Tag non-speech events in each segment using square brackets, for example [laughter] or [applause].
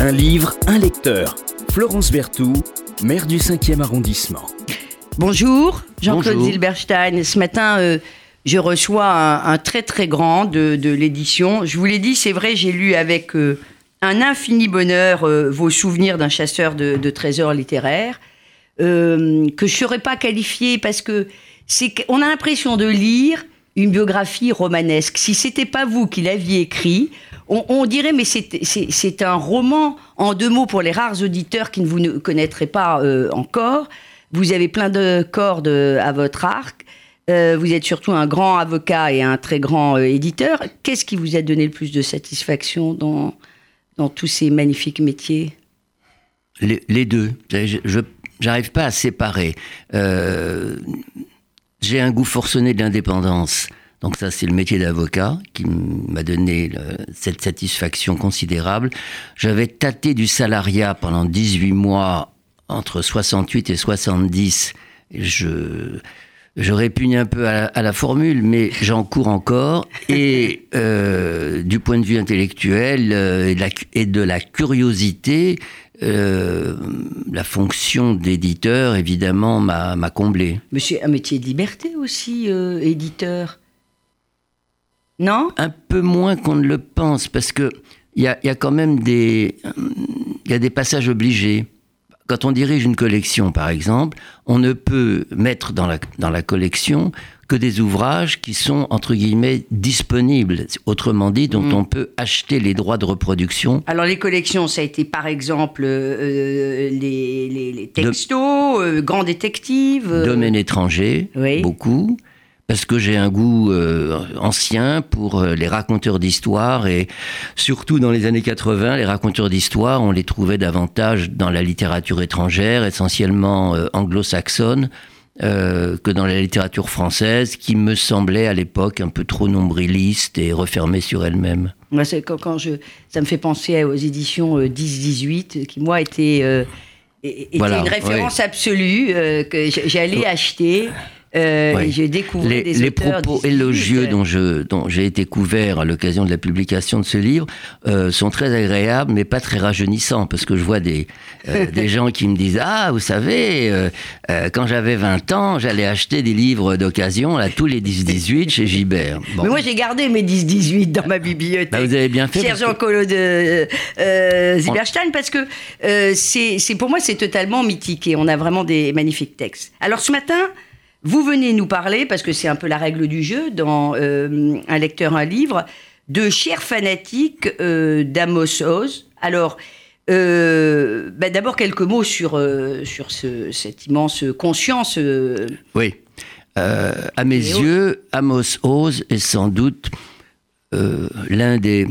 Un livre, un lecteur. Florence Berthoud, maire du 5e arrondissement. Bonjour, Jean-Claude. Zilberstein. Ce matin, euh, je reçois un, un très très grand de, de l'édition. Je vous l'ai dit, c'est vrai, j'ai lu avec euh, un infini bonheur euh, vos souvenirs d'un chasseur de, de trésors littéraires, euh, que je ne saurais pas qualifier parce que c'est qu'on a l'impression de lire une biographie romanesque. Si c'était pas vous qui l'aviez écrit, on, dirait, mais c'est- un roman en deux mots pour les rares auditeurs qui ne vous connaîtraient pas euh, encore. Vous avez plein de cordes à votre arc. Euh, vous êtes surtout un grand avocat et un très grand euh, éditeur. Qu'est-ce qui vous a donné le plus de satisfaction dans, tous ces magnifiques métiers? Les, deux. Je- j'arrive pas à séparer. Euh, J'ai un goût forcené de l'indépendance. Donc ça, c'est le métier d'avocat qui m'a donné cette satisfaction considérable. J'avais tâté du salariat pendant 18 mois entre 68 et 70. Je je répugne un peu à la, formule, mais j'en cours encore. Et euh, du point de vue intellectuel euh, et, de la, curiosité, euh, la fonction d'éditeur, évidemment, m'a comblé. Mais c'est un métier de liberté aussi, éditeur? Non? Un peu moins qu'on ne le pense, parce que il y a, il y a quand même des, il y a des passages obligés. Quand on dirige une collection, par exemple, on ne peut mettre dans la, dans la collection que des ouvrages qui sont, entre guillemets, disponibles. Autrement dit, dont on peut acheter les droits de reproduction Alors les collections, ça a été par exemple euh, les, les- les textos, euh, Grand Détective. euh, domaine étranger, oui. beaucoup, parce que j'ai un goût euh, ancien pour euh, les raconteurs d'histoire et surtout dans les années 80, les raconteurs d'histoire, on les trouvait davantage dans la littérature étrangère, essentiellement euh, anglo-saxonne. euh, que dans la littérature française, qui me semblait à l'époque un peu trop nombriliste et refermée sur elle-même. Moi, c'est quand, quand je, ça me fait penser aux éditions euh, 10-18, qui moi étaient, euh, é- étaient Voilà, une référence absolue euh, que j'allais acheter. Euh, Oui. j'ai découvert les, des les propos 10-18, élogieux dont je dont j'ai été couvert à l'occasion de la publication de ce livre euh, sont très agréables mais pas très rajeunissants parce que je vois des euh, [laughs] des gens qui me disent ah vous savez euh, euh, quand j'avais 20 ans j'allais acheter des livres d'occasion à tous les 10-18 chez Gibert Bon. Mais moi, j'ai gardé mes 10-18 dans ma bibliothèque. Bah, vous avez bien fait, que- Collot de euh, Zilberstein, parce que euh, c'est c'est- pour moi, c'est totalement mythique et on a vraiment des magnifiques textes. Alors ce matin, vous venez nous parler, parce que c'est un peu la règle du jeu dans euh, Un lecteur, un livre, de Chers fanatiques euh, d'Amos Oz. Alors, euh, bah, d'abord quelques mots sur, sur ce- cette immense conscience. Oui. À mes yeux, Amos Oz est sans doute l'un des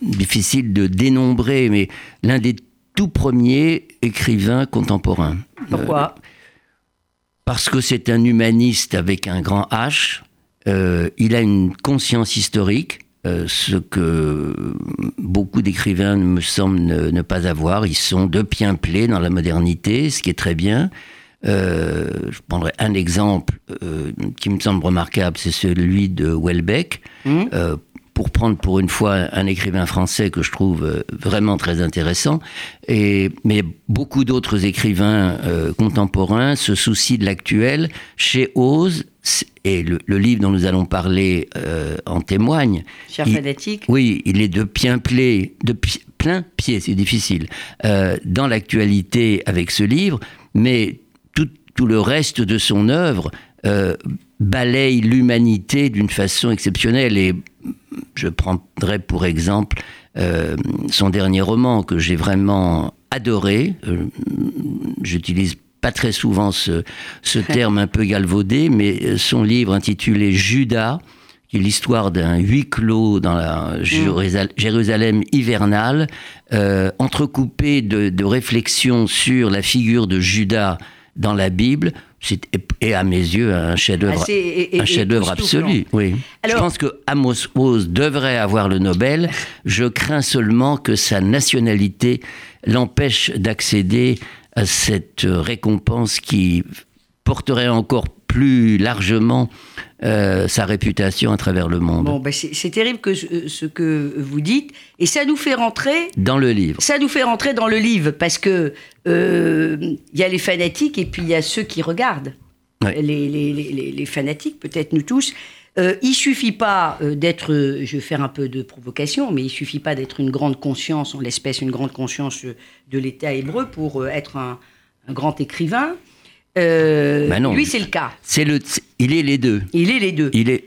difficiles de dénombrer, mais l'un des tout premiers écrivains contemporains. pourquoi? Parce que c'est un humaniste avec un grand H. euh, il a une conscience historique, euh, ce que beaucoup d'écrivains me semblent ne, ne pas avoir. Ils sont de pied dans la modernité, ce qui est très bien. Euh, je prendrai un exemple qui me semble remarquable, c'est celui de Welbeck. Mhm. Pour prendre pour une fois un écrivain français que je trouve euh, vraiment très intéressant. Et, mais beaucoup d'autres écrivains euh, contemporains se soucient de l'actuel. Chez Oz, et le, le livre dont nous allons parler euh, en témoigne, Chers il- fanatiques oui, il est de plein pied, de pi- plein pied, c'est difficile, euh, dans l'actualité avec ce livre, mais tout, tout le reste de son œuvre euh, balaye l'humanité d'une façon exceptionnelle. Et je prendrai pour exemple euh, son dernier roman que j'ai vraiment adoré. Euh, J'utilise pas très souvent ce, ce [laughs] terme un peu galvaudé, mais son livre intitulé Judas, qui est l'histoire d'un huis clos dans la Jérusa- Jérusalem hivernale, euh, entrecoupé de, de réflexions sur la figure de Judas dans la Bible, c'est et à mes yeux un chef-d'œuvre, un chef-d'œuvre absolu. Oui. Alors- Je pense que Amos Oz devrait avoir le Nobel. [laughs] Je crains seulement que sa nationalité l'empêche d'accéder à cette récompense qui porterait encore plus largement euh, sa réputation à travers le monde. Bon, ben c'est terrible que ce, ce que vous dites, et ça nous fait rentrer Dans le livre. Ça nous fait rentrer dans le livre parce que euh, il y a les fanatiques et puis il y a ceux qui regardent. Les, les- les- les- fanatiques, peut-être nous tous. Euh, il suffit pas euh, d'être, euh, je vais faire un peu de provocation, mais il suffit pas d'être une grande conscience, en l'espèce une grande conscience euh, de l'État hébreu pour euh, être un, un grand écrivain. Euh, Bah non. lui, c'est le cas. C'est le, il est les deux. Il est les deux. Il est.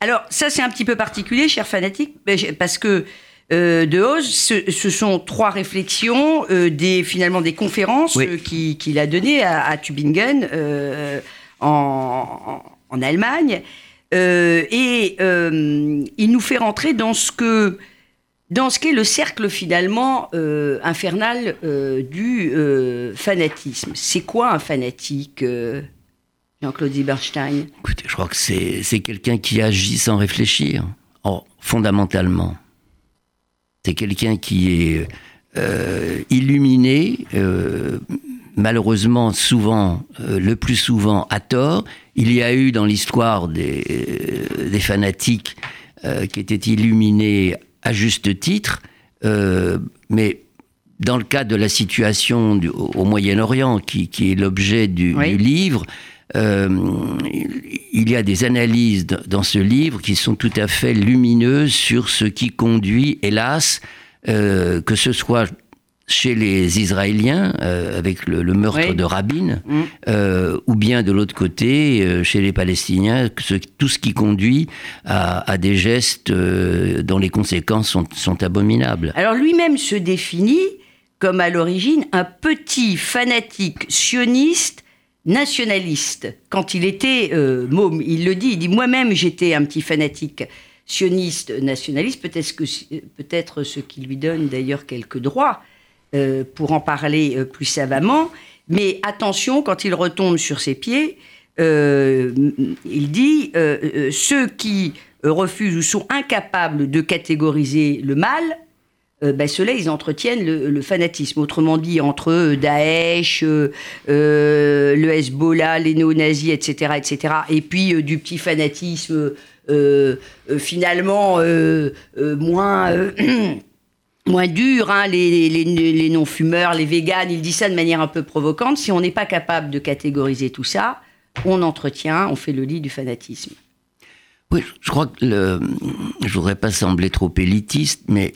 Alors, ça, c'est un petit peu particulier, cher fanatique, parce que euh, De Hoz, ce, ce sont trois réflexions, euh, des, finalement des conférences Oui. qui- qu'il a données à, à Tübingen en, en- Allemagne. Et il nous fait rentrer dans ce que dans ce qu'est le cercle finalement euh, infernal euh, du euh, fanatisme. C'est quoi un fanatique, Jean-Claude Zieberstein Écoutez, je crois que c'est quelqu'un qui agit sans réfléchir, oh, fondamentalement. C'est quelqu'un qui est illuminé, malheureusement souvent, le plus souvent à tort. Il y a eu dans l'histoire des, fanatiques qui étaient illuminés à juste titre, euh, mais dans le cas de la situation du- au Moyen-Orient, qui, qui est l'objet du, Oui. du livre, euh, il- y a des analyses dans ce livre qui sont tout à fait lumineuses sur ce qui conduit, hélas, euh, que ce soit chez les Israéliens, euh, avec le, le meurtre Oui. de Rabin, Mm. euh, ou bien de l'autre côté, euh, chez les Palestiniens, ce- tout ce qui conduit à, à des gestes dont les conséquences sont, sont abominables. Alors lui-même se définit comme à l'origine un petit fanatique sioniste nationaliste. Quand il était môme, il le dit, il dit moi-même j'étais un petit fanatique sioniste nationaliste, peut-être ce qui lui donne d'ailleurs quelques droits euh, pour en parler euh, plus savamment. Mais attention, quand il retombe sur ses pieds, euh, il dit ceux qui refusent ou sont incapables de catégoriser le mal, ben, ceux-là, ils entretiennent le, fanatisme. Autrement dit, entre eux, Daesh, euh, le Hezbollah, les néo-nazis, etc., etc., et puis du petit fanatisme finalement moins... [clears throat] moins dur, hein, les, les- les non-fumeurs, les véganes, il dit ça de manière un peu provocante. Si on n'est pas capable de catégoriser tout ça, on entretient, on fait le lit du fanatisme. Oui, je crois que le, je voudrais pas sembler trop élitiste, mais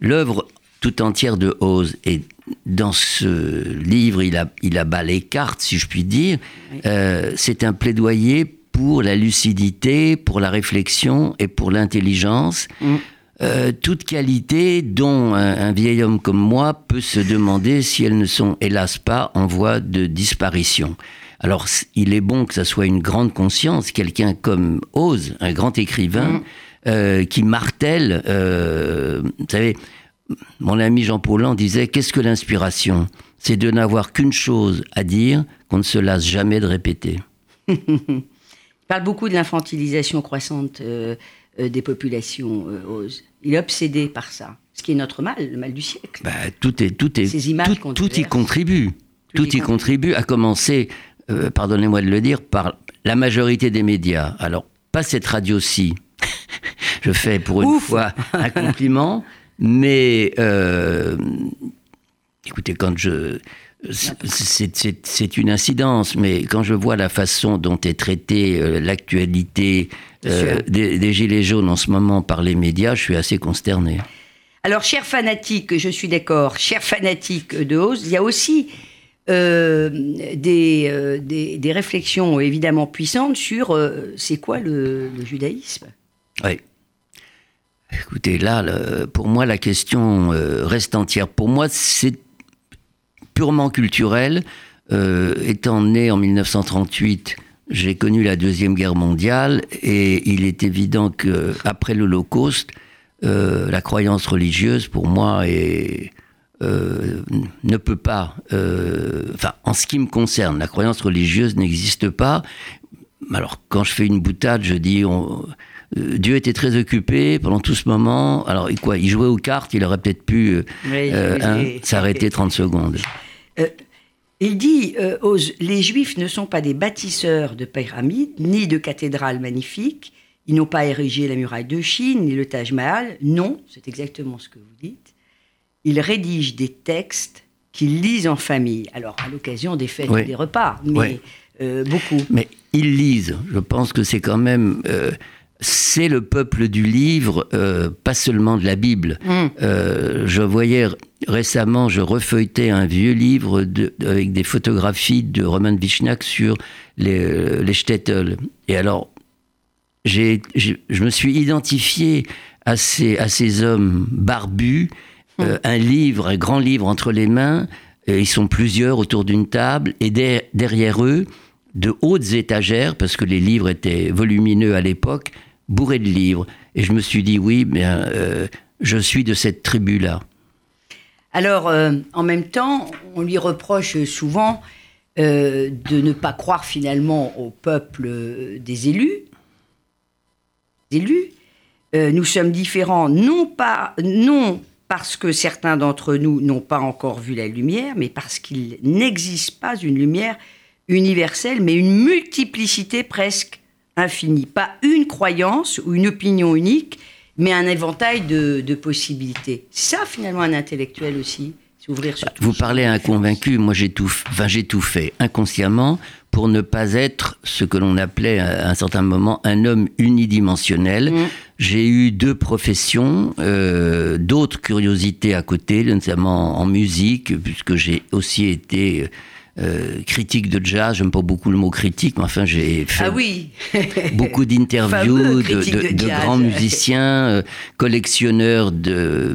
l'œuvre tout entière de Oz et dans ce livre, il a, il abat les cartes, si je puis dire. Euh, c'est un plaidoyer pour la lucidité, pour la réflexion et pour l'intelligence. Mm. Euh, toutes qualités dont un, un vieil homme comme moi peut se demander si elles ne sont hélas pas en voie de disparition. Alors, il est bon que ça soit une grande conscience, quelqu'un comme Oz, un grand écrivain, euh, qui martèle. euh, vous savez, mon ami Jean Paulhan disait Qu'est-ce que l'inspiration? C'est de n'avoir qu'une chose à dire qu'on ne se lasse jamais de répéter. [laughs] Il parle beaucoup de l'infantilisation croissante euh, des populations, euh, Oz. Il est obsédé par ça, ce qui est notre mal, le mal du siècle. Bah, tout est, tout est, Ces images tout, y contribue. Tout Tout, y y contribue, à commencer, euh, pardonnez-moi de le dire, par la majorité des médias. Alors, pas cette radio-ci. [laughs] Je fais pour une Ouf. fois un compliment, mais euh, écoutez, quand je c'est- une incidence, mais quand je vois la façon dont est traitée euh, l'actualité euh, des, des gilets jaunes en ce moment par les médias, je suis assez consterné. Alors, chers fanatiques, je suis d'accord, chers fanatiques de Oz, il y a aussi euh, des, des, des réflexions évidemment puissantes sur c'est quoi le, le judaïsme? Oui. Écoutez, là, le- pour moi, la question reste entière. Pour moi, c'est purement culturel. Euh, étant né en 1938, j'ai connu la Deuxième Guerre mondiale et il est évident qu'après l'Holocauste, euh, la croyance religieuse, pour moi, est, euh, ne peut pas... Enfin, en ce qui me concerne, la croyance religieuse n'existe pas. Alors, quand je fais une boutade, je dis... on- Dieu était très occupé pendant tout ce moment. Alors, quoi, il jouait aux cartes, il aurait peut-être pu Oui, hein, s'arrêter 30 secondes. Il dit euh, Les Juifs ne sont pas des bâtisseurs de pyramides, ni de cathédrales magnifiques. Ils n'ont pas érigé la muraille de Chine, ni le Taj Mahal. Non, c'est exactement ce que vous dites. Ils rédigent des textes qu'ils lisent en famille. Alors, à l'occasion des fêtes et des repas, mais euh, beaucoup. Mais ils lisent. Je pense que c'est quand même. Euh, c'est le peuple du livre, euh, pas seulement de la Bible. Mm. je voyais récemment, je refeuilletais un vieux livre avec des photographies de Roman Vichnak sur les, les shtetl. Et alors, je me suis identifié à ces, à ces hommes barbus, mm. un livre, un grand livre entre les mains. Et ils sont plusieurs autour d'une table, et derrière eux, de hautes étagères, parce que les livres étaient volumineux à l'époque, bourrés de livres. Et je me suis dit, oui, mais euh, je suis de cette tribu-là. Alors, euh, en même temps, on lui reproche souvent euh, de ne pas croire finalement au peuple des élus. élus. nous sommes différents, non pas, non parce que certains d'entre nous n'ont pas encore vu la lumière, mais parce qu'il n'existe pas une lumière universelle, mais une multiplicité presque infinie. Pas une croyance ou une opinion unique, mais un éventail de, possibilités. ça, finalement, un intellectuel aussi. Ouvrir sur Vous parlez à un convaincu, moi j'ai tout, enfin, j'ai tout fait inconsciemment pour ne pas être ce que l'on appelait à un certain moment un homme unidimensionnel. Mmh. J'ai eu deux professions, euh, d'autres curiosités à côté, notamment en musique, puisque j'ai aussi été euh, critique de jazz, j'aime pas beaucoup le mot critique, mais enfin j'ai fait ah oui. [laughs] beaucoup d'interviews de, grands musiciens, euh, collectionneurs de,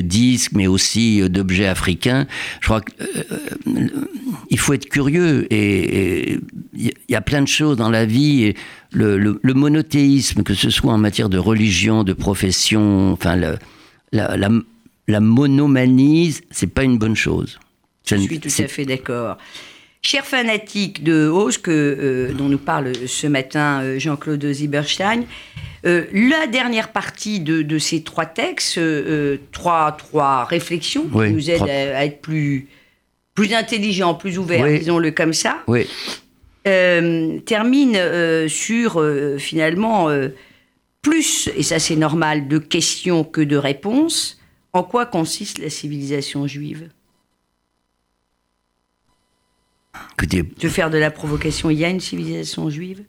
disques, mais aussi euh, d'objets africains. Je crois qu'il faut être curieux et il y a plein de choses dans la vie. Et le, le, monothéisme, que ce soit en matière de religion, de profession, enfin la, la, la, la monomanie, c'est pas une bonne chose. Je suis tout à fait d'accord. Cher fanatique de Hauss, que, euh, dont nous parle ce matin euh, Jean-Claude Zieberstein, euh, la dernière partie de, ces trois textes, trois, trois réflexions qui nous aident à, être plus, plus intelligents, plus ouverts, disons-le comme ça, oui. termine sur finalement plus, et ça c'est normal, de questions que de réponses. En quoi consiste la civilisation juive? Écoutez, veux faire de la provocation, il y a une civilisation juive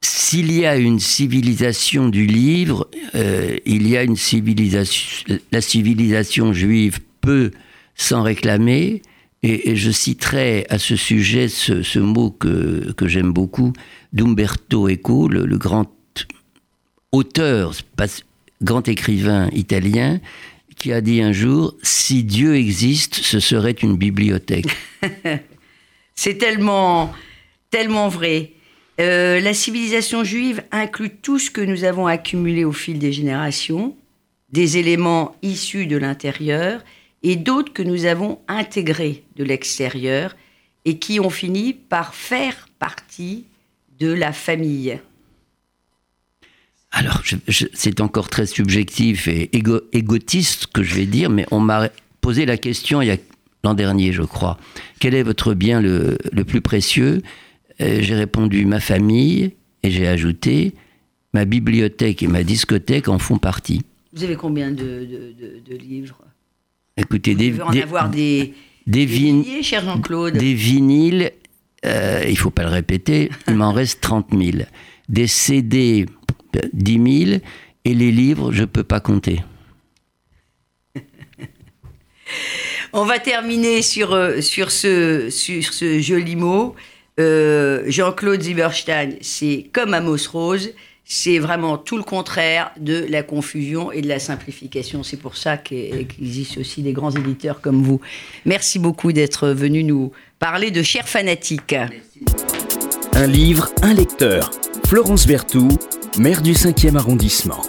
S'il y a une civilisation du livre, euh, il y a une civilisation. La civilisation juive peut s'en réclamer. Et, je citerai à ce sujet ce, mot que, que j'aime beaucoup d'Umberto Eco, le, le grand auteur, grand écrivain italien, qui a dit un jour Si Dieu existe, ce serait une bibliothèque. [laughs] C'est tellement, tellement vrai. Euh, la civilisation juive inclut tout ce que nous avons accumulé au fil des générations, des éléments issus de l'intérieur et d'autres que nous avons intégrés de l'extérieur et qui ont fini par faire partie de la famille. Alors, c'est encore très subjectif et égotiste que je vais dire, mais on m'a posé la question il y a l'an dernier, je crois. Quel est votre bien le, plus précieux? Euh, J'ai répondu ma famille et j'ai ajouté ma bibliothèque et ma discothèque en font partie. Vous avez combien de, livres Écoutez, des, en avoir des, des, vinyles, cher Jean-Claude Des vinyles, euh, il ne faut pas le répéter, il m'en reste 30 000. Des CD, 10 000 et les livres, je ne peux pas compter. [laughs] On va terminer sur, euh, sur, ce, sur ce joli mot. Euh, Jean-Claude Zieberstein, c'est comme Amos Rose, c'est vraiment tout le contraire de la confusion et de la simplification. C'est pour ça qu'il existe aussi des grands éditeurs comme vous. Merci beaucoup d'être venu nous parler de chers fanatiques. Un livre, un lecteur. Florence Berthoud, maire du 5e arrondissement.